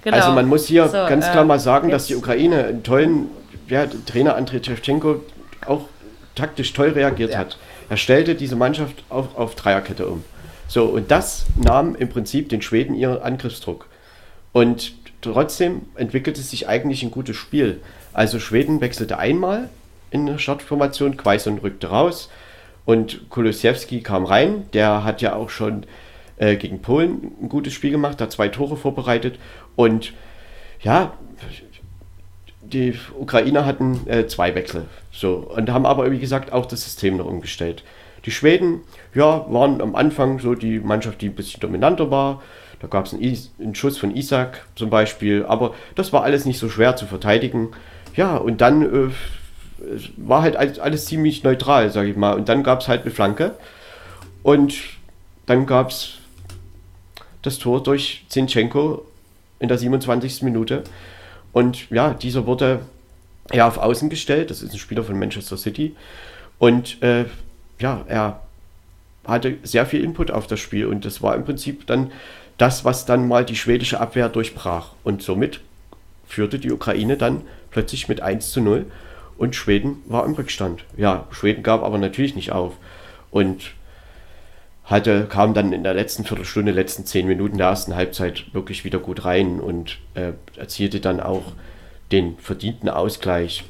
Genau. Also man muss hier So, ganz äh, klar mal sagen, dass die Ukraine einen tollen ja, Trainer Andrei Shevchenko auch taktisch toll reagiert Ja. hat. Er stellte diese Mannschaft auf, auf Dreierkette um. So, und das nahm im Prinzip den Schweden ihren Angriffsdruck. Und trotzdem entwickelte sich eigentlich ein gutes Spiel. Also Schweden wechselte einmal in der Startformation, Quaison rückte raus und Kulusewski kam rein. Der hat ja auch schon äh, gegen Polen ein gutes Spiel gemacht, hat zwei Tore vorbereitet und ja, die Ukrainer hatten äh, zwei Wechsel. So, und haben aber, wie gesagt, auch das System noch umgestellt. Die Schweden, ja, waren am Anfang so die Mannschaft, die ein bisschen dominanter war. Da gab es einen, einen Schuss von Isaac zum Beispiel, aber das war alles nicht so schwer zu verteidigen. Ja, und dann äh, war halt alles, alles ziemlich neutral, sage ich mal. Und dann gab es halt eine Flanke und dann gab es das Tor durch Zinchenko in der 27. Minute. Und ja, dieser wurde ja auf Außen gestellt. Das ist ein Spieler von Manchester City. Und äh, ja, er hatte sehr viel Input auf das Spiel. Und das war im Prinzip dann das, was dann mal die schwedische Abwehr durchbrach. Und somit führte die Ukraine dann plötzlich mit 1 zu 0. Und Schweden war im Rückstand. Ja, Schweden gab aber natürlich nicht auf. Und hatte, kam dann in der letzten Viertelstunde, letzten zehn Minuten der ersten Halbzeit wirklich wieder gut rein und äh, erzielte dann auch den verdienten Ausgleich.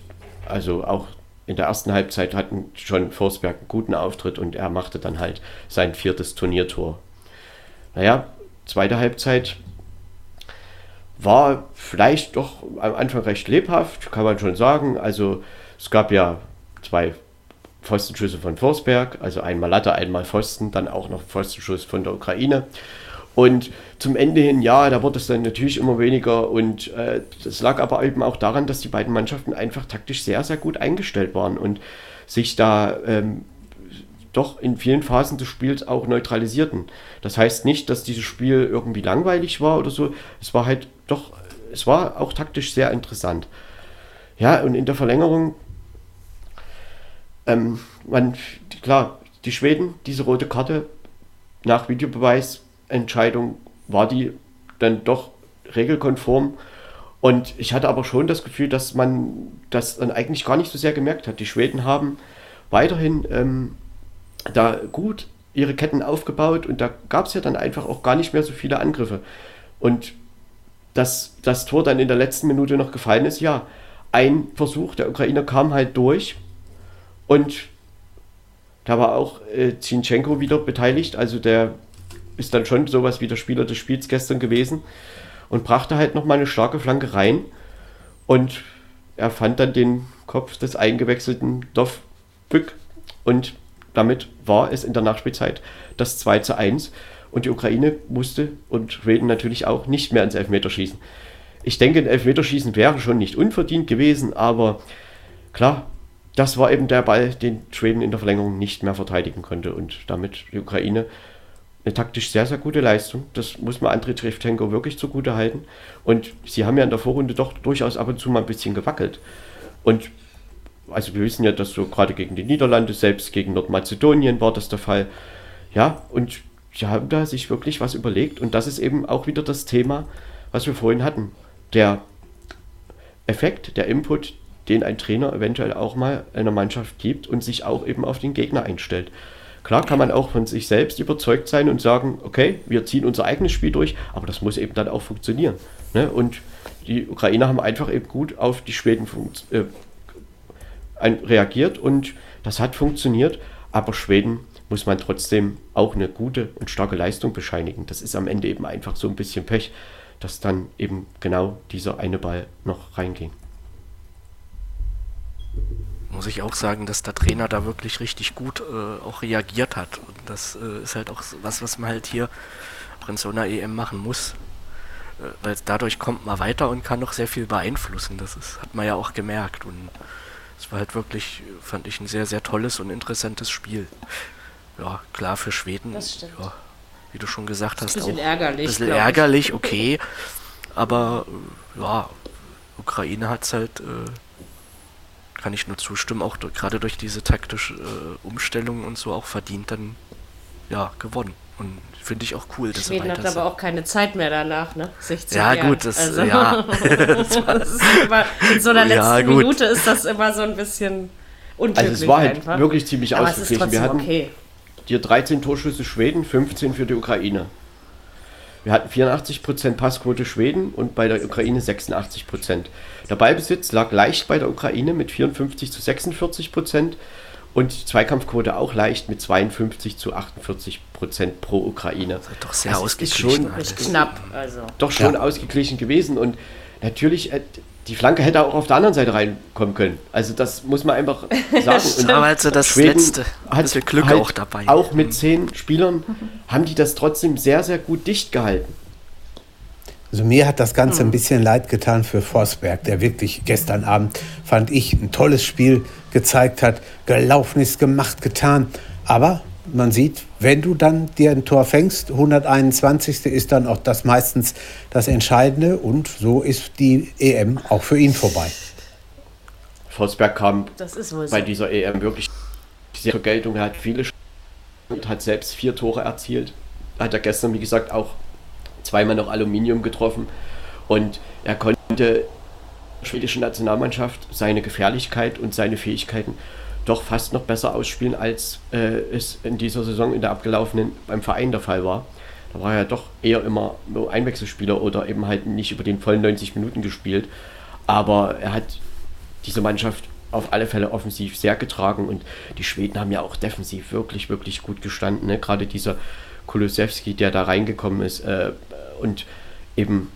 Also auch in der ersten Halbzeit hatten schon Forsberg einen guten Auftritt und er machte dann halt sein viertes Turniertor. Naja, zweite Halbzeit war vielleicht doch am Anfang recht lebhaft, kann man schon sagen. Also es gab ja zwei Pfostenschüsse von Forsberg, also einmal Latte, einmal Pfosten, dann auch noch Pfostenschuss von der Ukraine. Und zum Ende hin, ja, da wurde es dann natürlich immer weniger und äh, das lag aber eben auch daran, dass die beiden Mannschaften einfach taktisch sehr, sehr gut eingestellt waren und sich da ähm, doch in vielen Phasen des Spiels auch neutralisierten. Das heißt nicht, dass dieses Spiel irgendwie langweilig war oder so. Es war halt doch, es war auch taktisch sehr interessant. Ja, und in der Verlängerung, ähm, man, klar, die Schweden, diese rote Karte nach Videobeweisentscheidung war die dann doch regelkonform. Und ich hatte aber schon das Gefühl, dass man das dann eigentlich gar nicht so sehr gemerkt hat. Die Schweden haben weiterhin ähm, da gut ihre Ketten aufgebaut und da gab es ja dann einfach auch gar nicht mehr so viele Angriffe. Und dass das Tor dann in der letzten Minute noch gefallen ist, ja, ein Versuch der Ukrainer kam halt durch und da war auch äh, Zinchenko wieder beteiligt, also der ist dann schon sowas wie der Spieler des Spiels gestern gewesen und brachte halt nochmal eine starke Flanke rein. Und er fand dann den Kopf des eingewechselten Dov Bück und damit war es in der Nachspielzeit das 2 zu 1 und die Ukraine musste und Schweden natürlich auch nicht mehr ins Elfmeterschießen. ich denke, ein Elfmeterschießen wäre schon nicht unverdient gewesen, aber klar, das war eben der Ball, den Schweden in der Verlängerung nicht mehr verteidigen konnte und damit die Ukraine eine taktisch sehr, sehr gute Leistung. Das muss man Andrei Treftenko wirklich zugute halten. Und sie haben ja in der Vorrunde doch durchaus ab und zu mal ein bisschen gewackelt. Und also wir wissen ja, dass so gerade gegen die Niederlande, selbst gegen Nordmazedonien war das der Fall. Ja, und sie haben da sich wirklich was überlegt. Und das ist eben auch wieder das Thema, was wir vorhin hatten. Der Effekt, der Input, den ein Trainer eventuell auch mal einer Mannschaft gibt und sich auch eben auf den Gegner einstellt. Klar kann man auch von sich selbst überzeugt sein und sagen, okay, wir ziehen unser eigenes Spiel durch, aber das muss eben dann auch funktionieren. Ne? Und die Ukrainer haben einfach eben gut auf die Schweden äh, reagiert und das hat funktioniert, aber Schweden muss man trotzdem auch eine gute und starke Leistung bescheinigen. Das ist am Ende eben einfach so ein bisschen Pech, dass dann eben genau dieser eine Ball noch reinging muss ich auch sagen, dass der Trainer da wirklich richtig gut äh, auch reagiert hat. Und das äh, ist halt auch was, was man halt hier auch in so einer EM machen muss. Äh, weil dadurch kommt man weiter und kann noch sehr viel beeinflussen. Das ist, hat man ja auch gemerkt. Und es war halt wirklich, fand ich, ein sehr, sehr tolles und interessantes Spiel. Ja, klar für Schweden. Das stimmt. Ja, wie du schon gesagt hast. Ein bisschen auch ärgerlich. Ein bisschen ärgerlich, okay. Aber ja, Ukraine hat es halt äh, kann ich nur zustimmen, auch gerade durch diese taktische äh, Umstellung und so auch verdient dann ja gewonnen. Und finde ich auch cool, dass Schweden hat aber auch keine Zeit mehr danach, ne? 16 Ja, Jahre. gut, das, also, ja. *laughs* *laughs* das ist immer, in so einer letzten ja, Minute ist das immer so ein bisschen unglücklich Also es war halt einfach. wirklich ziemlich aber ausgeglichen. Wir hatten okay. hier 13 Torschüsse Schweden, 15 für die Ukraine. Wir hatten 84% Passquote Schweden und bei der Ukraine 86%. Der Ballbesitz lag leicht bei der Ukraine mit 54 zu 46% und die Zweikampfquote auch leicht mit 52 zu 48% pro Ukraine. Das ist doch sehr also ausgeglichen. Ist schon knapp. Also. Doch schon ja. ausgeglichen gewesen und natürlich, äh, die Flanke hätte auch auf der anderen Seite reinkommen können. Also das muss man einfach *laughs* sagen. und Aber also das Schweden letzte hat Glück halt auch dabei. Auch mit zehn Spielern haben die das trotzdem sehr, sehr gut dicht gehalten. Also mir hat das Ganze ein bisschen leid getan für Forsberg, der wirklich gestern Abend, fand ich, ein tolles Spiel gezeigt hat, gelaufen ist, gemacht, getan. Aber man sieht, wenn du dann dir ein Tor fängst, 121. ist dann auch das meistens das Entscheidende und so ist die EM auch für ihn vorbei. Forsberg kam bei dieser EM wirklich sehr zur Geltung. Er hat viele und hat selbst vier Tore erzielt. Hat er gestern, wie gesagt, auch zweimal noch Aluminium getroffen und er konnte der schwedischen Nationalmannschaft seine Gefährlichkeit und seine Fähigkeiten doch fast noch besser ausspielen, als äh, es in dieser Saison in der abgelaufenen beim Verein der Fall war. Da war er doch eher immer nur Einwechselspieler oder eben halt nicht über den vollen 90 Minuten gespielt. Aber er hat diese Mannschaft auf alle Fälle offensiv sehr getragen und die Schweden haben ja auch defensiv wirklich, wirklich gut gestanden. Ne? Gerade dieser Kulusewski, der da reingekommen ist äh, und eben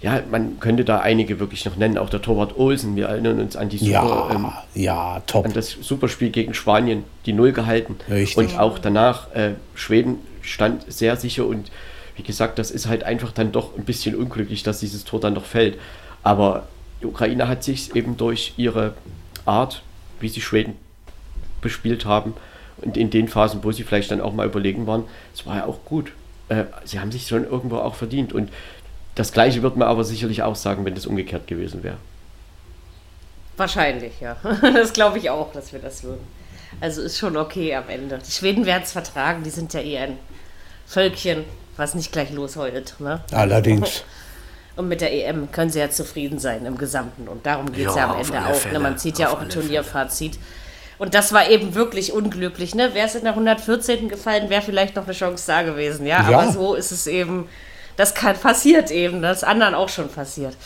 ja, man könnte da einige wirklich noch nennen, auch der Torwart Olsen. Wir erinnern uns an die super, ja, ähm, ja, top. an das Superspiel gegen Spanien, die Null gehalten. Richtig. Und auch danach, äh, Schweden stand sehr sicher und wie gesagt, das ist halt einfach dann doch ein bisschen unglücklich, dass dieses Tor dann doch fällt. Aber die Ukraine hat sich eben durch ihre Art, wie sie Schweden bespielt haben und in den Phasen, wo sie vielleicht dann auch mal überlegen waren, es war ja auch gut. Äh, sie haben sich schon irgendwo auch verdient und das gleiche wird man aber sicherlich auch sagen, wenn das umgekehrt gewesen wäre. Wahrscheinlich, ja. *laughs* Das glaube ich auch, dass wir das würden. Also ist schon okay am Ende. Die Schweden werden es vertragen, die sind ja eher ein Völkchen, was nicht gleich losheult. Ne? Allerdings. *laughs* Und mit der EM können sie ja zufrieden sein im Gesamten. Und darum geht es ja, ja, am Ende auch. Ne? Man zieht ja auch ein Turnierfazit. Und das war eben wirklich unglücklich. Ne? Wäre es in der 114. gefallen, wäre vielleicht noch eine Chance da gewesen. Ja? ja, aber so ist es eben das kann, passiert eben, das anderen auch schon passiert.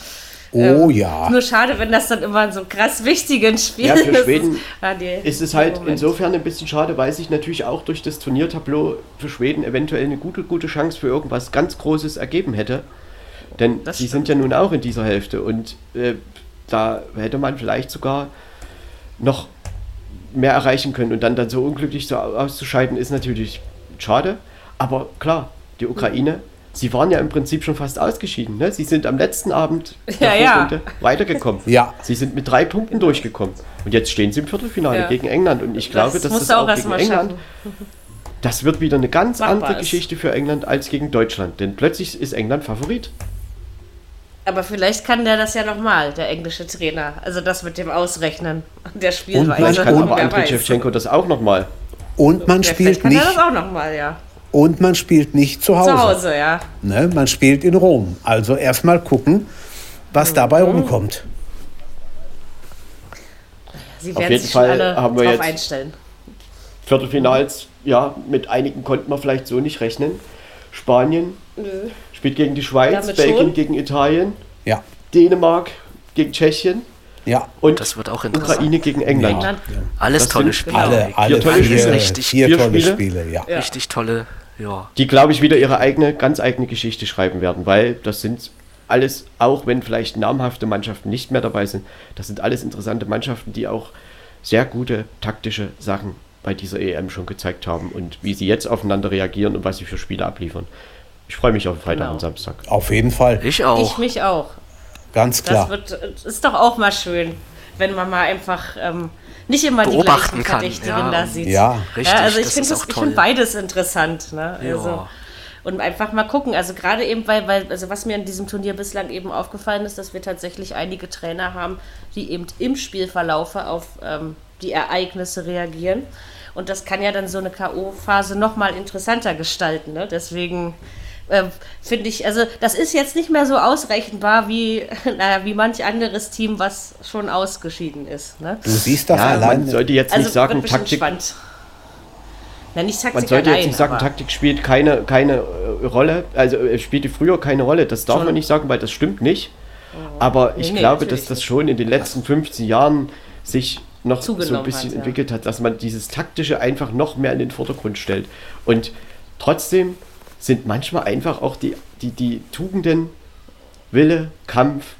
Oh ähm, ja. Nur schade, wenn das dann immer so krass wichtigen Spielen ja, für *laughs* Schweden ist, ist es halt Moment. insofern ein bisschen schade, weil sich natürlich auch durch das Turniertableau für Schweden eventuell eine gute, gute Chance für irgendwas ganz Großes ergeben hätte. Denn das sie stimmt. sind ja nun auch in dieser Hälfte und äh, da hätte man vielleicht sogar noch mehr erreichen können und dann, dann so unglücklich so auszuscheiden, ist natürlich schade. Aber klar, die Ukraine sie waren ja im Prinzip schon fast ausgeschieden. Ne? Sie sind am letzten Abend Ja, ja. Weitergekommen. Ja. Sie sind mit drei Punkten durchgekommen. Und jetzt stehen sie im Viertelfinale Ja. gegen England. Und ich glaube, Das dass das auch auch gegen mal England, schaffen. *laughs* das wird wieder eine ganz Machbar andere ist. Geschichte für England als gegen Deutschland. Denn plötzlich ist England Favorit. Aber vielleicht kann der das ja nochmal, der englische Trainer. Also das mit dem Ausrechnen der Und Spielweise. Vielleicht kann und aber weiß. Shevchenko das auch nochmal. Und man Ja, spielt kann er nicht das auch nochmal, ja. Und man spielt nicht zu Hause. Zu Hause, ja. Ne? Man spielt in Rom. Also erstmal gucken, was Mhm. dabei rumkommt. Sie Auf werden jeden sich schon Fall alle haben wir drauf jetzt- einstellen. Viertelfinals, ja, mit einigen konnten wir vielleicht so nicht rechnen. Spanien spielt gegen die Schweiz, Damit Belgien schon. gegen Italien, Ja, Dänemark gegen Tschechien ja. und Das wird auch interessant. Ukraine gegen England. England. Alles Das tolle Spiele. Alle, alle tolle vier, Spiele. Richtig- vier vier tolle Spiele. Spiele, ja. Ja. Richtig tolle, ja. die, glaube ich, wieder ihre eigene, ganz eigene Geschichte schreiben werden, weil das sind alles, auch wenn vielleicht namhafte Mannschaften nicht mehr dabei sind, das sind alles interessante Mannschaften, die auch sehr gute taktische Sachen bei dieser EM schon gezeigt haben und wie sie jetzt aufeinander reagieren und was sie für Spiele abliefern. Ich freue mich auf Freitag Genau. und Samstag. Auf jeden Fall, Ich Ich auch. mich auch. ganz Das klar. wird, ist doch auch mal schön, wenn man mal einfach ähm, nicht immer die Beobachten gleichen kann, verdächtigen ja. da sieht. Ja, Richtig, ja, also ich finde find beides interessant. Ne? Ja. Also, und einfach mal gucken. Also gerade eben, weil, weil, also was mir in diesem Turnier bislang eben aufgefallen ist, dass wir tatsächlich einige Trainer haben, die eben im Spielverlaufe auf ähm, die Ereignisse reagieren. Und das kann ja dann so eine K.O.-Phase nochmal interessanter gestalten. Ne? Deswegen äh, finde ich, also das ist jetzt nicht mehr so ausrechenbar wie, *laughs* naja, wie manch anderes Team, was schon ausgeschieden ist. Ne? Du siehst das Ja, allein. man sollte jetzt Also nicht sagen, Taktik, spannend. Na, nicht Taktik man sollte allein, jetzt nicht sagen, Taktik spielt keine, keine äh, Rolle, also äh, spielte früher keine Rolle. Das darf Schon. man nicht sagen, weil das stimmt nicht. Aber ich Nee, glaube, dass das schon in den letzten 15 Jahren sich noch so ein bisschen hat, ja. entwickelt hat, dass man dieses Taktische einfach noch mehr in den Vordergrund stellt. Und trotzdem sind manchmal einfach auch die, die, die Tugenden, Wille, Kampf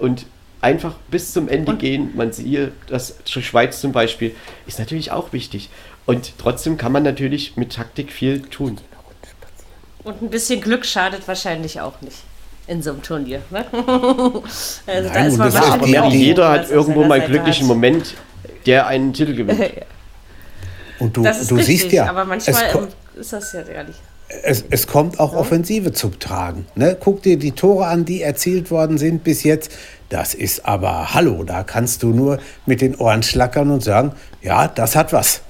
und einfach bis zum Ende gehen. Man sieht, das Schweiz zum Beispiel ist natürlich auch wichtig. Und trotzdem kann man natürlich mit Taktik viel tun. Und ein bisschen Glück schadet wahrscheinlich auch nicht in so einem Turnier. Ne? *laughs* also da Nein, ist und man das ist Aber wahrscheinlich auch jeder hat irgendwo mal einen glücklichen hat. Moment, der einen Titel *laughs* gewinnt. Und du, Das ist du richtig, siehst ja, aber es, manchmal ähm, ist das ja gar nicht. Es, es kommt auch Offensive zum Tragen. Ne? Guck dir die Tore an, die erzielt worden sind bis jetzt. Das ist aber, hallo, da kannst du nur mit den Ohren schlackern und sagen, ja, das hat was.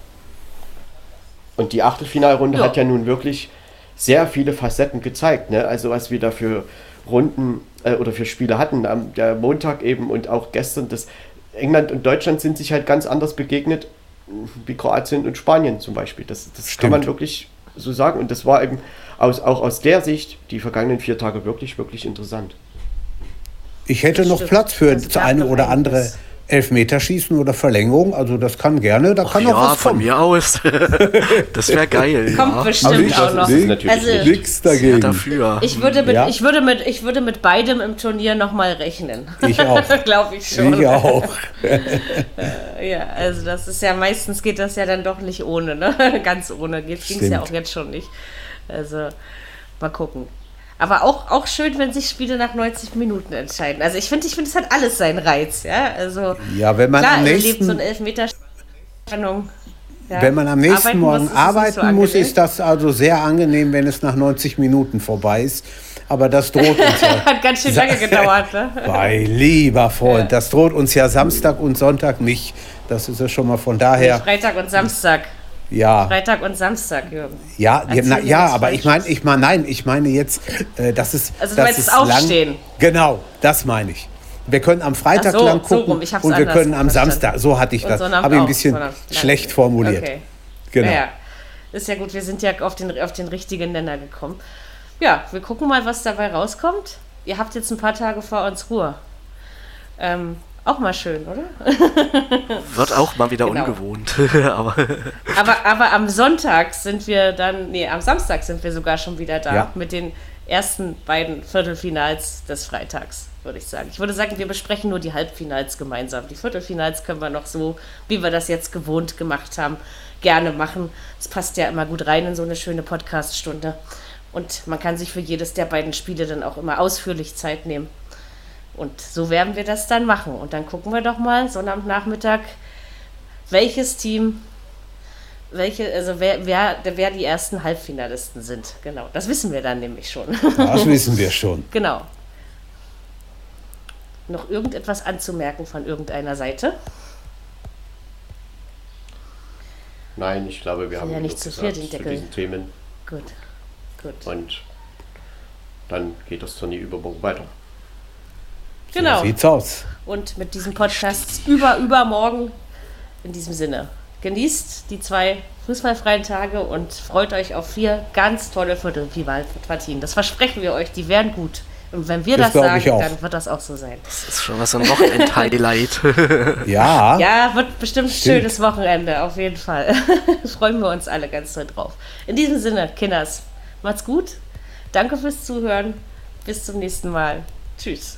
Und die Achtelfinalrunde Ja. hat ja nun wirklich sehr viele Facetten gezeigt. Ne? Also was wir da für Runden äh, oder für Spiele hatten, am der Montag eben und auch gestern, das England und Deutschland sind sich halt ganz anders begegnet, wie Kroatien und Spanien zum Beispiel. Das, das kann man wirklich so sagen. Und das war eben aus, auch aus der Sicht die vergangenen vier Tage wirklich, wirklich interessant. Ich hätte noch Stimmt. Platz für Das das eine noch oder andere. Elfmeterschießen oder Verlängerung. Also das kann gerne, da kann noch ja, was von kommen. mir aus. *laughs* das wäre geil. Kommt ja. bestimmt ich- auch noch. natürlich Also, nicht. Nix Ja, dagegen. dafür. ich würde, mit, Ja. ich, würde mit, ich würde mit beidem im Turnier nochmal rechnen. Ich auch. *laughs* Glaube ich schon. Ich auch. *laughs* Ja, also das ist ja meistens geht das ja dann doch nicht ohne, ne? Ganz ohne. Geht ging es ja auch jetzt schon nicht. Also mal gucken. Aber auch, auch schön, wenn sich Spiele nach 90 Minuten entscheiden. Also ich finde, ich finde, es hat alles seinen Reiz, ja. Also Ja, wenn man klar, am nächsten, so ein Elfmeter Spannung. Ja. wenn man am nächsten Arbeiten Morgen muss, arbeiten so muss, ist das also sehr angenehm, wenn es nach 90 Minuten vorbei ist. Aber das droht uns ja. *laughs* Hat ganz schön lange gedauert, ne? *laughs* Bei lieber Freund, das droht uns ja Samstag und Sonntag nicht. Das ist ja schon mal von daher. Freitag und Samstag. Ja, Freitag und Samstag, Jürgen. ja, ja, na, ja aber ich meine, ich meine, nein, ich meine jetzt, äh, das ist. Also du das meinst ist Aufstehen? Genau, das meine ich. Wir können am Freitag so, lang so gucken hab's und wir können am verstanden. Samstag. So hatte ich das. Habe ich ein bisschen Sonnabend. Schlecht formuliert. Okay. Genau. Naja, ist ja gut, wir sind ja auf den, auf den richtigen Nenner gekommen. Ja, wir gucken mal, was dabei rauskommt. Ihr habt jetzt ein paar Tage vor uns Ruhe. Ähm, auch mal schön, oder? *laughs* Wird auch mal wieder Genau. ungewohnt. *laughs* Aber Aber, aber am Sonntag sind wir dann, nee, am Samstag sind wir sogar schon wieder da Ja. mit den ersten beiden Viertelfinals des Freitags, würde ich sagen. Ich würde sagen, wir besprechen nur die Halbfinals gemeinsam. Die Viertelfinals können wir noch so, wie wir das jetzt gewohnt gemacht haben, gerne machen. Es passt ja immer gut rein in so eine schöne Podcast-Stunde. Und man kann sich für jedes der beiden Spiele dann auch immer ausführlich Zeit nehmen. Und so werden wir das dann machen. Und dann gucken wir doch mal Sonnabendnachmittag, welches Team, welche, also wer, wer, wer die ersten Halbfinalisten sind. Genau, das wissen wir dann nämlich schon. Das *laughs* wissen wir schon. genau. Noch irgendetwas anzumerken von irgendeiner Seite? Nein, ich glaube, wir haben ja nicht zu viel gesagt den zu diesen Themen. Gut. Gut. Und dann geht das Turnier übermorgen weiter. Genau. So sieht's aus. Und mit diesem Podcast über übermorgen in diesem Sinne. Genießt die zwei fußballfreien Tage und freut euch auf vier ganz tolle Viertelfinalpartien. Das versprechen wir euch, die werden gut. Und wenn wir Das das, sagen, dann wird das auch so sein. Das ist schon was ein Wochenend-Highlight. *laughs* Ja, Ja, wird bestimmt ein schönes Wochenende, auf jeden Fall. *laughs* Freuen wir uns alle ganz doll drauf. In diesem Sinne, Kinders, macht's gut. Danke fürs Zuhören. Bis zum nächsten Mal. Tschüss.